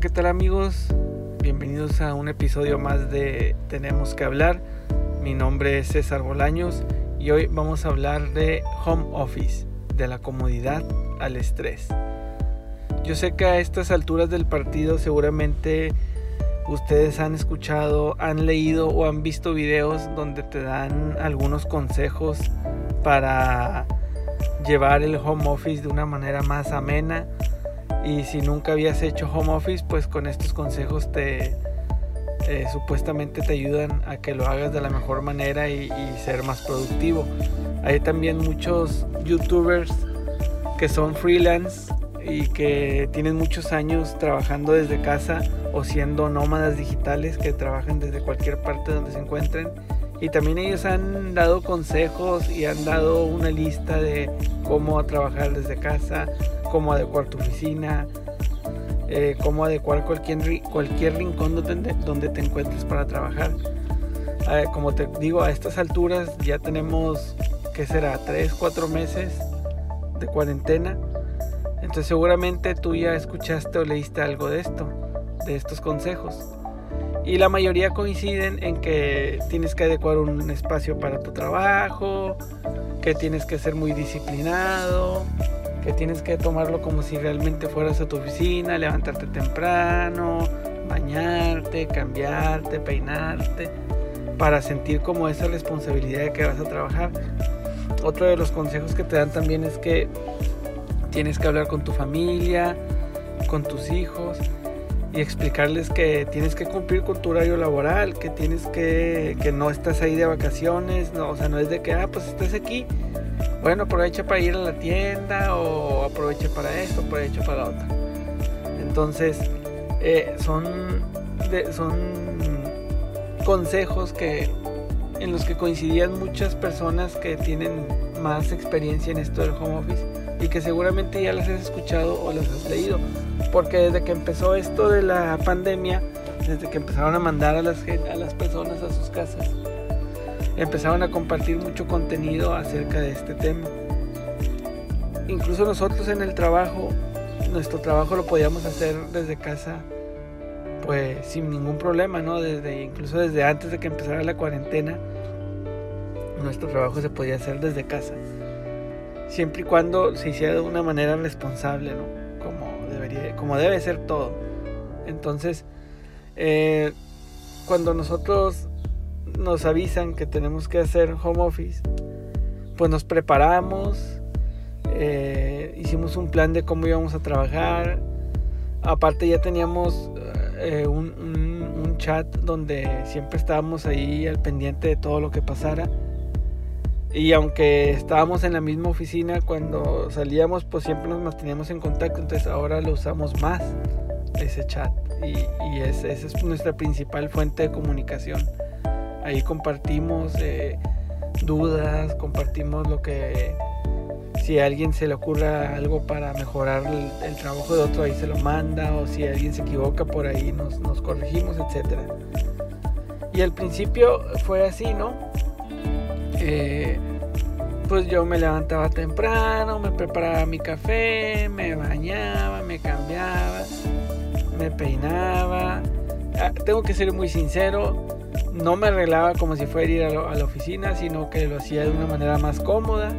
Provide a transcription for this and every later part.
¿qué tal amigos? Bienvenidos a un episodio más de Tenemos que hablar. Mi nombre es César Bolaños y hoy vamos a hablar de home office, de la comodidad al estrés. Yo sé que a estas alturas del partido seguramente ustedes han escuchado, han leído o han visto videos donde te dan algunos consejos para llevar el home office de una manera más amena y si nunca habías hecho home office, pues con estos consejos te eh, supuestamente te ayudan a que lo hagas de la mejor manera y, ser más productivo. Hay también muchos youtubers que son freelance y que tienen muchos años trabajando desde casa o siendo nómadas digitales que trabajan desde cualquier parte donde se encuentren. Y también ellos han dado consejos y han dado una lista de cómo trabajar desde casa, cómo adecuar tu oficina, eh, cómo adecuar cualquier, cualquier rincón donde, donde te encuentres para trabajar. Como te digo, a estas alturas ya tenemos, ¿qué será? 3, 4 meses de cuarentena. Entonces seguramente tú ya escuchaste o leíste algo de esto, de estos consejos. Y la mayoría coinciden en que tienes que adecuar un espacio para tu trabajo, que tienes que ser muy disciplinado, que tienes que tomarlo como si realmente fueras a tu oficina, levantarte temprano, bañarte, cambiarte, peinarte, para sentir como esa responsabilidad de que vas a trabajar. Otro de los consejos que te dan también es que tienes que hablar con tu familia, con tus hijos y explicarles que tienes que cumplir con tu horario laboral, que tienes que, que no estás ahí de vacaciones, no, o sea, no es de que, ah, pues estás aquí, bueno, aprovecha para ir a la tienda o aproveche para esto, aproveche para lo otro. Entonces, eh, son, son consejos que, en los que coincidían muchas personas que tienen más experiencia en esto del home office y que seguramente ya las has escuchado o las has leído. Porque desde que empezó esto de la pandemia, desde que empezaron a mandar a las, a las personas a sus casas, empezaron a compartir mucho contenido acerca de este tema. Incluso nosotros en el trabajo, nuestro trabajo lo podíamos hacer desde casa, pues sin ningún problema, ¿no? Desde, incluso desde antes de que empezara la cuarentena, nuestro trabajo se podía hacer desde casa. Siempre y cuando se hiciera de una manera responsable, ¿no? Como, debería, como debe ser todo. Entonces, eh, cuando nosotros nos avisan que tenemos que hacer home office, pues nos preparamos, eh, hicimos un plan de cómo íbamos a trabajar. Aparte ya teníamos eh, un, chat donde siempre estábamos ahí al pendiente de todo lo que pasara. Y aunque estábamos en la misma oficina, cuando salíamos pues siempre nos manteníamos en contacto, entonces ahora lo usamos más, ese chat. Y, y esa es nuestra principal fuente de comunicación. Ahí compartimos eh, dudas, compartimos lo que si a alguien se le ocurra algo para mejorar el, trabajo de otro, ahí se lo manda, o si alguien se equivoca por ahí, nos, corregimos, etc. Y al principio fue así, ¿no? Eh, pues yo me levantaba temprano, me preparaba mi café, me bañaba, me cambiaba, me peinaba. Tengo que ser muy sincero, no me arreglaba como si fuera ir a, la oficina, sino que lo hacía de una manera más cómoda.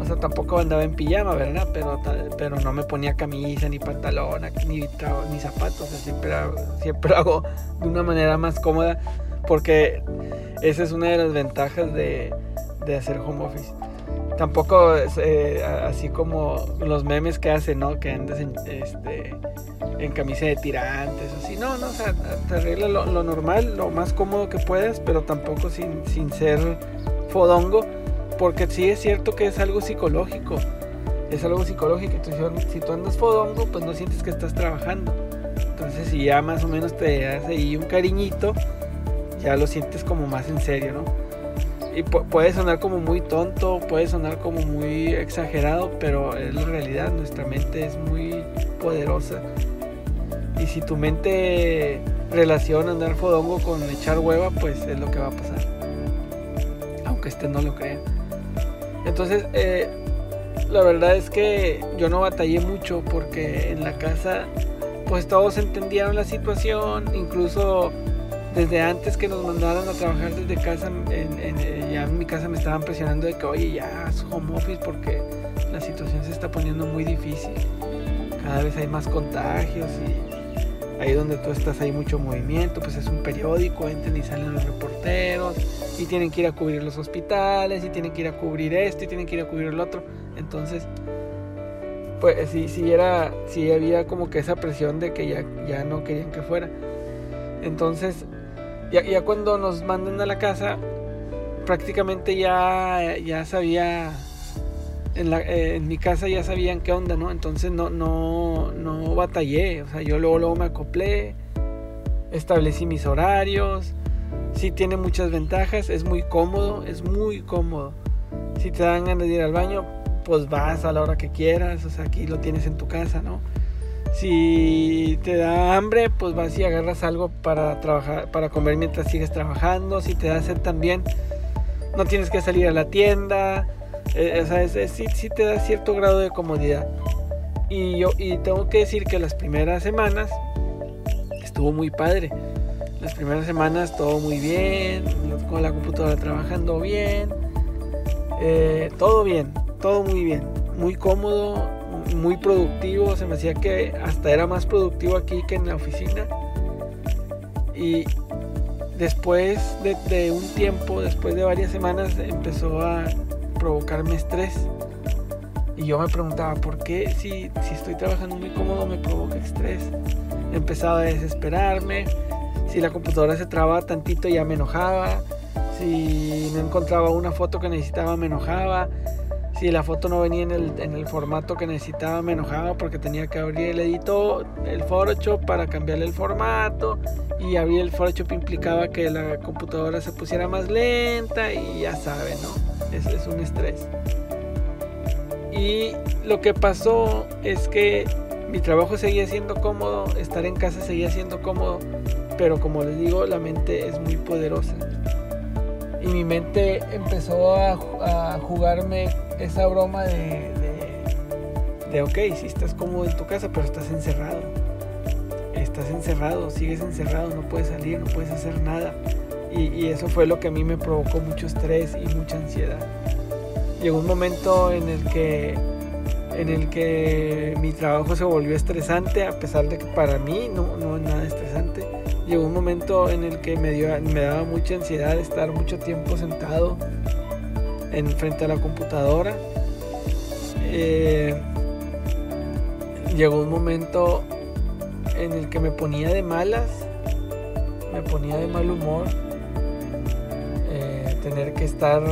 O sea, tampoco andaba en pijama, ¿verdad? Pero, pero no me ponía camisa, ni pantalón, ni, ni zapatos. siempre, siempre hago de una manera más cómoda porque esa es una de las ventajas de, de hacer home office. Tampoco eh, así como los memes que hacen, ¿no? Que andas en, este, en camisa de tirantes, así. No, no, o sea, te arregla lo, normal, lo más cómodo que puedas, pero tampoco sin, sin ser fodongo, porque sí es cierto que es algo psicológico. Es algo psicológico. Entonces, si tú andas fodongo, pues no sientes que estás trabajando. Entonces, si ya más o menos te hace ahí un cariñito, ya lo sientes como más en serio, ¿no? Y puede sonar como muy tonto, puede sonar como muy exagerado, pero es la realidad. Nuestra mente es muy poderosa y si tu mente relaciona andar fodongo con echar hueva, pues es lo que va a pasar. Aunque este no lo crea. Entonces, eh, la verdad es que yo no batallé mucho porque en la casa pues todos entendieron la situación, incluso desde antes que nos mandaran a trabajar desde casa, en, ya en mi casa me estaban presionando de que, oye, ya es home office porque la situación se está poniendo muy difícil. Cada vez hay más contagios y ahí donde tú estás hay mucho movimiento, pues es un periódico, entran y salen los reporteros y tienen que ir a cubrir los hospitales y tienen que ir a cubrir esto y tienen que ir a cubrir el otro. Entonces, pues sí, sí era, sí había como que esa presión de que ya, ya no querían que fuera. Entonces, ya, cuando nos mandan a la casa, prácticamente ya, ya sabía, en, la, eh, en mi casa ya sabían qué onda, ¿no? Entonces no, no, no batallé, o sea, yo luego, luego me acoplé, establecí mis horarios, sí tiene muchas ventajas, es muy cómodo, es muy cómodo. Si te dan ganas de ir al baño, pues vas a la hora que quieras, o sea, aquí lo tienes en tu casa, ¿no? Si te da hambre, pues vas y agarras algo para trabajar, para comer mientras sigues trabajando. Si te da sed también, no tienes que salir a la tienda. Eh, o sea, sí, te da cierto grado de comodidad. Y yo y tengo que decir que las primeras semanas estuvo muy padre. Las primeras semanas todo muy bien, con la computadora trabajando bien, eh, todo bien todo muy bien, muy cómodo, muy productivo. Se me hacía que hasta era más productivo aquí que en la oficina. Y después de, un tiempo, después de varias semanas, empezó a provocarme estrés. Y yo me preguntaba, ¿por qué si, si estoy trabajando muy cómodo me provoca estrés? Empezaba a desesperarme. Si la computadora se trababa tantito ya me enojaba. Si no encontraba una foto que necesitaba me enojaba si la foto no venía en el, formato que necesitaba me enojaba porque tenía que abrir el editor, el Photoshop para cambiarle el formato y abrir el Photoshop implicaba que la computadora se pusiera más lenta y ya saben, ¿no? Es, es un estrés. Y lo que pasó es que mi trabajo seguía siendo cómodo, estar en casa seguía siendo cómodo, pero como les digo, la mente es muy poderosa y mi mente empezó a, jugarme esa broma de, de, ok, si estás cómodo en tu casa, pero estás encerrado. Estás encerrado, sigues encerrado, no puedes salir, no puedes hacer nada. Y, y eso fue lo que a mí me provocó mucho estrés y mucha ansiedad. Llegó un momento en el que en el que mi trabajo se volvió estresante, a pesar de que para mí no, no es nada estresante llegó un momento en el que me, dio, me daba mucha ansiedad estar mucho tiempo sentado en frente a la computadora. Eh, llegó un momento en el que me ponía de malas, me ponía de mal humor, eh, tener que estar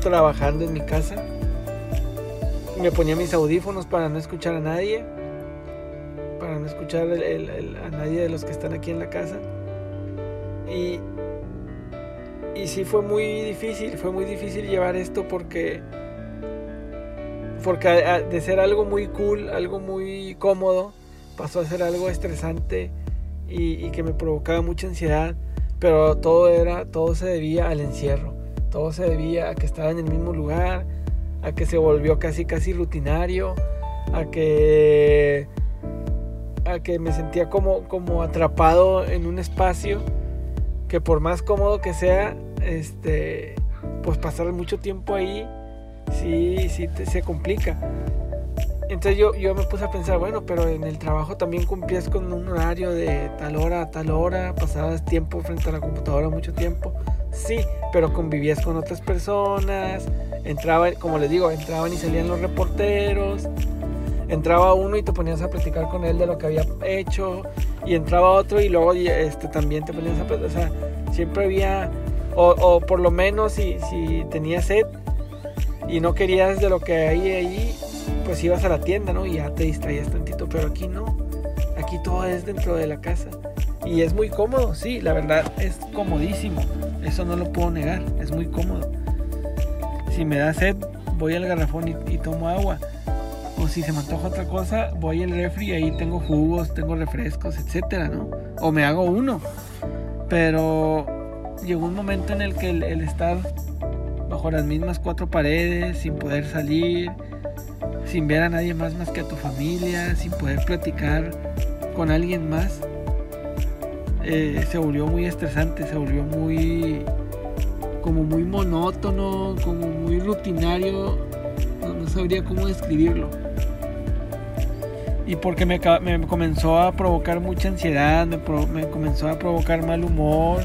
trabajando en mi casa. Me ponía mis audífonos para no escuchar a nadie para no escuchar a nadie de los que están aquí en la casa. Y, y sí fue muy difícil, fue muy difícil llevar esto porque, porque de ser algo muy cool, algo muy cómodo, pasó a ser algo estresante y, que me provocaba mucha ansiedad. Pero todo era, todo se debía al encierro, todo se debía a que estaba en el mismo lugar, a que se volvió casi casi rutinario, a que a que me sentía como, como atrapado en un espacio que por más cómodo que sea, este, pues pasar mucho tiempo ahí, sí, sí se complica. Entonces yo, yo me puse a pensar, bueno, pero en el trabajo también cumplías con un horario de tal hora a tal hora, pasabas tiempo frente a la computadora mucho tiempo. Sí, pero convivías con otras personas, entraba, como les digo, entraban y salían los reporteros, entraba uno y te ponías a platicar con él de lo que había hecho y entraba otro y luego este, también te ponías a platicar, o sea, siempre había, o, por lo menos si, si tenías sed y no querías de lo que hay ahí, pues ibas a la tienda, ¿no? Y ya te distraías tantito, pero aquí no, aquí todo es dentro de la casa. Y es muy cómodo, sí, la verdad es comodísimo. Eso no lo puedo negar, es muy cómodo. Si me da sed, voy al garrafón y tomo agua o si se me antoja otra cosa, voy al refri y ahí tengo jugos, tengo refrescos, etcétera, ¿no? O me hago uno. Pero llegó un momento en el que el, estar bajo las mismas cuatro paredes, sin poder salir, sin ver a nadie más más que a tu familia, sin poder platicar con alguien más, eh, se volvió muy estresante, se volvió muy como muy monótono, como muy rutinario, no, sabría cómo describirlo. Y porque me, comenzó a provocar mucha ansiedad, me, comenzó a provocar mal humor.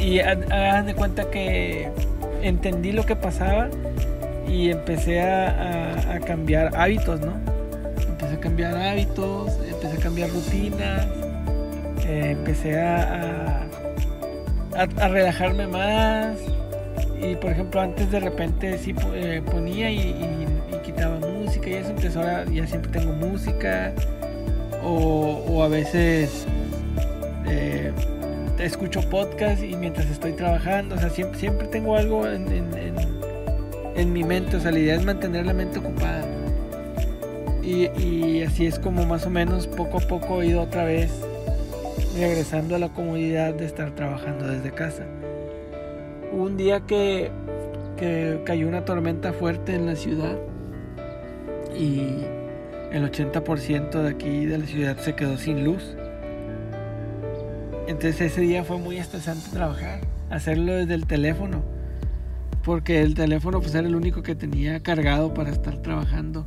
Y hagan de cuenta que entendí lo que pasaba y empecé a, cambiar hábitos, ¿no? Empecé a cambiar hábitos, empecé a cambiar rutinas, eh, empecé a, a, relajarme más. Y por ejemplo, antes de repente sí eh, ponía y, quitaba música y eso, entonces ahora ya siempre tengo música. O, a veces eh, escucho podcast y mientras estoy trabajando, o sea, siempre, tengo algo en, mi mente, o sea, la idea es mantener la mente ocupada. Y, así es como más o menos poco a poco he ido otra vez regresando a la comodidad de estar trabajando desde casa. un día que, cayó una tormenta fuerte en la ciudad y el 80% de aquí de la ciudad se quedó sin luz. Entonces ese día fue muy estresante trabajar, hacerlo desde el teléfono, porque el teléfono pues era el único que tenía cargado para estar trabajando.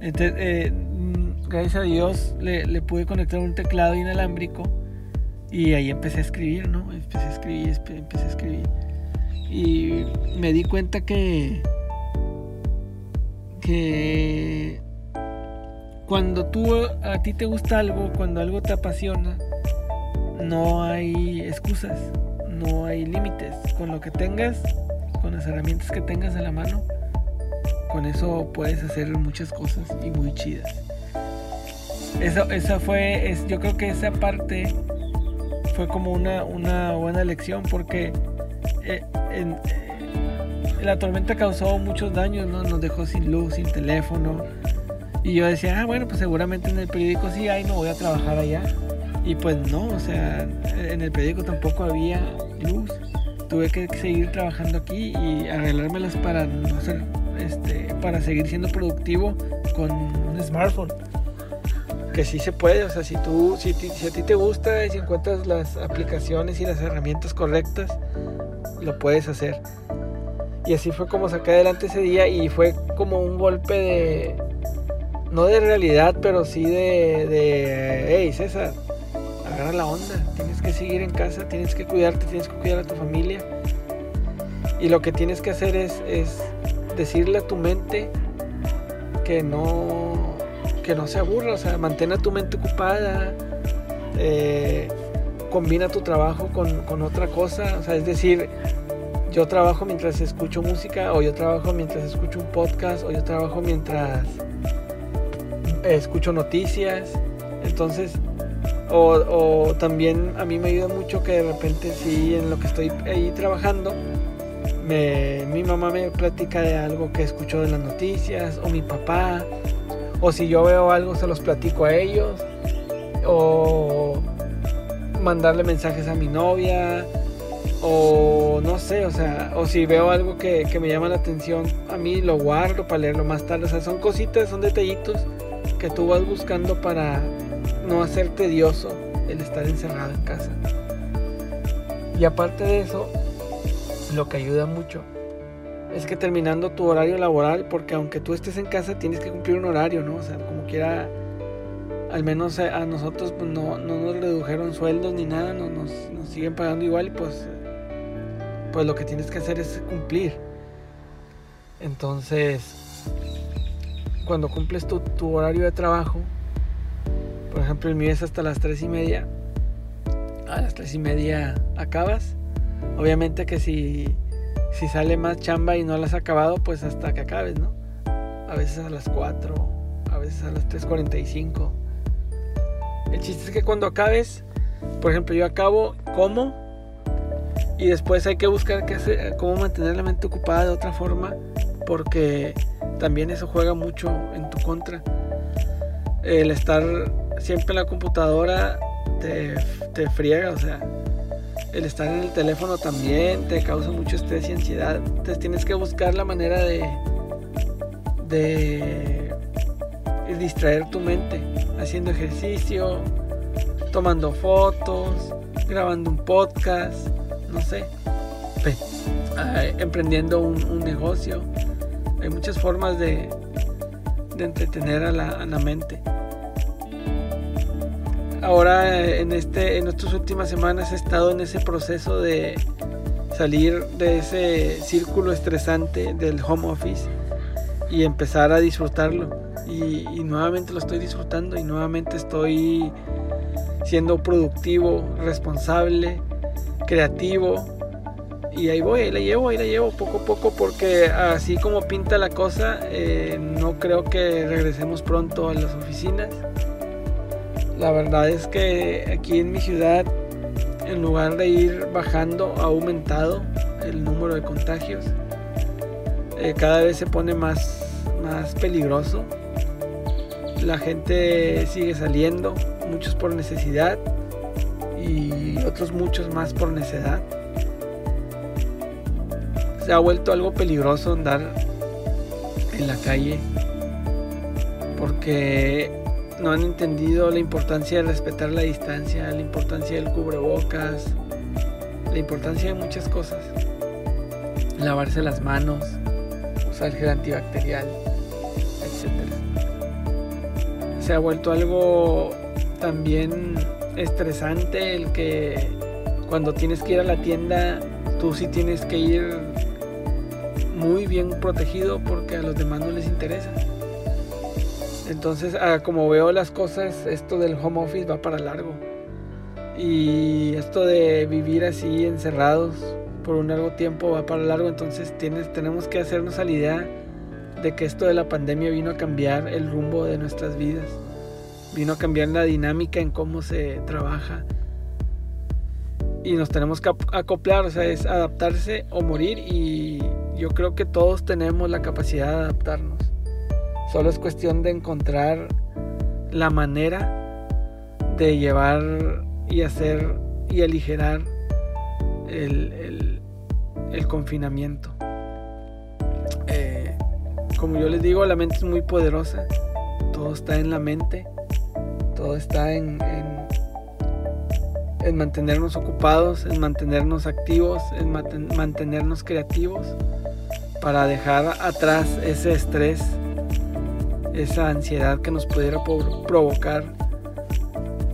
Entonces, eh, gracias a Dios le, pude conectar un teclado inalámbrico y ahí empecé a escribir, ¿no? Empecé a escribir, empecé a escribir. Y me di cuenta que, que cuando tú a ti te gusta algo, cuando algo te apasiona, no hay excusas, no hay límites. Con lo que tengas, con las herramientas que tengas a la mano, con eso puedes hacer muchas cosas y muy chidas. Eso, esa fue, es, yo creo que esa parte fue como una, una buena lección porque eh, eh, la tormenta causó muchos daños, ¿no? Nos dejó sin luz, sin teléfono. Y yo decía, ah, bueno, pues seguramente en el periódico sí hay, no voy a trabajar allá. Y pues no, o sea, en el periódico tampoco había luz. Tuve que seguir trabajando aquí y arreglármelas para no ser, este, para seguir siendo productivo con un smartphone que sí se puede, o sea, si tú, si, si, a ti te gusta y si encuentras las aplicaciones y las herramientas correctas, lo puedes hacer. Y así fue como saqué adelante ese día y fue como un golpe de, no de realidad, pero sí de, de hey César, agarra la onda, tienes que seguir en casa, tienes que cuidarte, tienes que cuidar a tu familia. Y lo que tienes que hacer es, es decirle a tu mente que no que no se aburra, o sea, mantén a tu mente ocupada, eh, combina tu trabajo con, otra cosa, o sea, es decir, yo trabajo mientras escucho música, o yo trabajo mientras escucho un podcast, o yo trabajo mientras escucho noticias, entonces, o, también a mí me ayuda mucho que de repente sí, en lo que estoy ahí trabajando, mi mamá me platica de algo que escuchó de las noticias, o mi papá, o si yo veo algo se los platico a ellos, o mandarle mensajes a mi novia, o no sé, o sea, o si veo algo que, me llama la atención, a mí lo guardo para leerlo más tarde, o sea, son cositas, son detallitos que tú vas buscando para no hacer tedioso el estar encerrado en casa. Y aparte de eso, lo que ayuda mucho es que terminando tu horario laboral, porque aunque tú estés en casa tienes que cumplir un horario, ¿no? O sea, como quiera, al menos a nosotros pues, no, nos redujeron sueldos ni nada, no, nos, siguen pagando igual y pues, pues lo que tienes que hacer es cumplir. Entonces, cuando cumples tu, tu horario de trabajo, por ejemplo el mío es hasta las tres y media, a las tres y media acabas. Obviamente que si si sale más chamba y no la has acabado, pues hasta que acabes, ¿no? A veces a las 4, a veces a las 3.45. El chiste es que cuando acabes, por ejemplo, yo acabo, como, y después hay que buscar cómo mantener la mente ocupada de otra forma, porque también eso juega mucho en tu contra. El estar siempre en la computadora te, te friega, o sea, el estar en el teléfono también te causa mucho estrés y ansiedad. Entonces tienes que buscar la manera de, de distraer tu mente, haciendo ejercicio, tomando fotos, grabando un podcast, no sé, ah, emprendiendo un, negocio. Hay muchas formas de, entretener a la, mente. Ahora en, este, en estas últimas semanas he estado en ese proceso de salir de ese círculo estresante del home office y empezar a disfrutarlo. Y, nuevamente lo estoy disfrutando y nuevamente estoy siendo productivo, responsable, creativo. Y ahí voy, ahí la llevo, ahí la llevo poco a poco porque así como pinta la cosa, eh, no creo que regresemos pronto a las oficinas. La verdad es que aquí en mi ciudad, en lugar de ir bajando, ha aumentado el número de contagios. Eh, cada vez se pone más, más peligroso. La gente sigue saliendo, muchos por necesidad y otros muchos más por necedad. Se ha vuelto algo peligroso andar en la calle porque no han entendido la importancia de respetar la distancia, la importancia del cubrebocas, la importancia de muchas cosas. Lavarse las manos, el gel antibacterial, etc. Se ha vuelto algo también estresante el que cuando tienes que ir a la tienda, tú sí tienes que ir muy bien protegido porque a los demás no les interesa. Entonces, ah, como veo las cosas, esto del home office va para largo. Y esto de vivir así encerrados por un largo tiempo, va para largo, entonces tienes, tenemos que hacernos a la idea de que esto de la pandemia vino a cambiar el rumbo de nuestras vidas, vino a cambiar la dinámica en cómo se trabaja y nos tenemos que acoplar, o sea, es adaptarse o morir y yo creo que todos tenemos la capacidad de adaptarnos. Solo es cuestión de encontrar la manera de llevar y hacer y aligerar el, confinamiento. Eh, como yo les digo, la mente es muy poderosa. Todo está en la mente. Todo está en, mantenernos ocupados, en mantenernos activos, en mantenernos creativos para dejar atrás ese estrés, esa ansiedad que nos pudiera provocar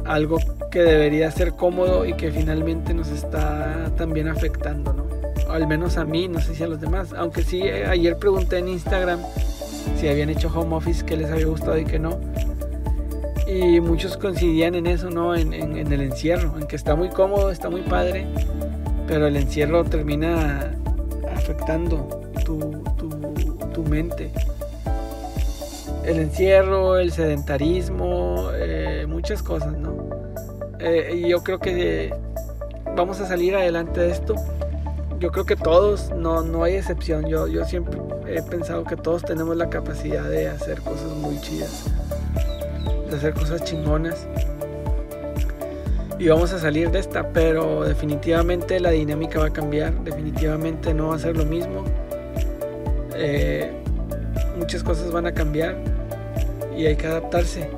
algo que debería ser cómodo y que finalmente nos está también afectando, ¿no? Al menos a mí, no sé si a los demás. Aunque sí, eh, ayer pregunté en Instagram si habían hecho home office, qué les había gustado y qué no. Y muchos coincidían en eso, ¿no? En, el encierro, en que está muy cómodo, está muy padre, pero el encierro termina afectando tu, tu, mente. El encierro, el sedentarismo, eh, muchas cosas, ¿no? Eh, yo creo que vamos a salir adelante de esto. Yo creo que todos, no, no hay excepción. Yo, yo siempre he pensado que todos tenemos la capacidad de hacer cosas muy chidas, de hacer cosas chingonas. Y vamos a salir de esta, pero definitivamente la dinámica va a cambiar, definitivamente no va a ser lo mismo. Eh, muchas cosas van a cambiar y hay que adaptarse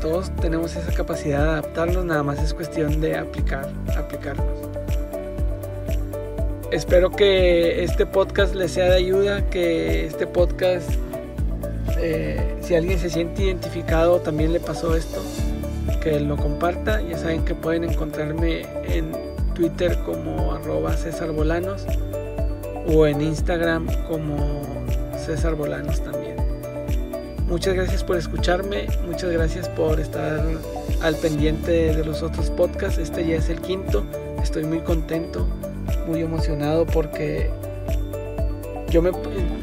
todos tenemos esa capacidad de adaptarnos, nada más es cuestión de aplicar, aplicarnos. Espero que este podcast les sea de ayuda, que este podcast, eh, si alguien se siente identificado, también le pasó esto, que lo comparta. Ya saben que pueden encontrarme en Twitter como arroba César o en Instagram como César Bolanos también. Muchas gracias por escucharme, muchas gracias por estar al pendiente de los otros podcasts. Este ya es el quinto. Estoy muy contento, muy emocionado porque yo me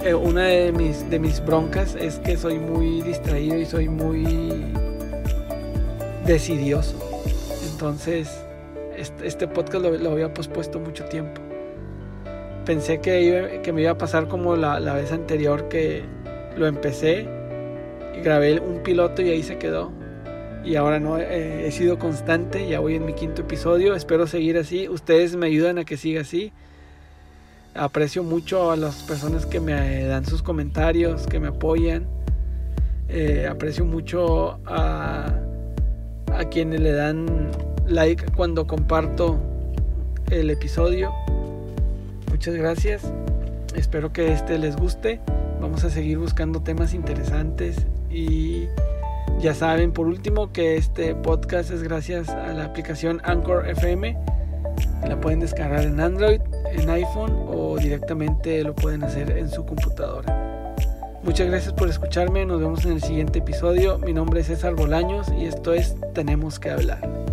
eh, una de mis de mis broncas es que soy muy distraído y soy muy decidioso. Entonces, este, este podcast lo, había pospuesto mucho tiempo. Pensé que, que me iba a pasar como la, la vez anterior que lo empecé grabé un piloto y ahí se quedó. Y ahora no, eh, he sido constante, ya voy en mi quinto episodio, espero seguir así. Ustedes me ayudan a que siga así. Aprecio mucho a las personas que me dan sus comentarios, que me apoyan. Eh, aprecio mucho a, a quienes le dan like cuando comparto el episodio. Muchas gracias. Espero que este les guste. Vamos a seguir buscando temas interesantes y ya saben, por último, que este podcast es gracias a la aplicación Anchor FM. La pueden descargar en Android, en iPhone directamente lo pueden hacer en su computadora. Muchas gracias por escucharme. Nos vemos en el siguiente episodio. Mi nombre es César Bolaños y esto es Tenemos que hablar.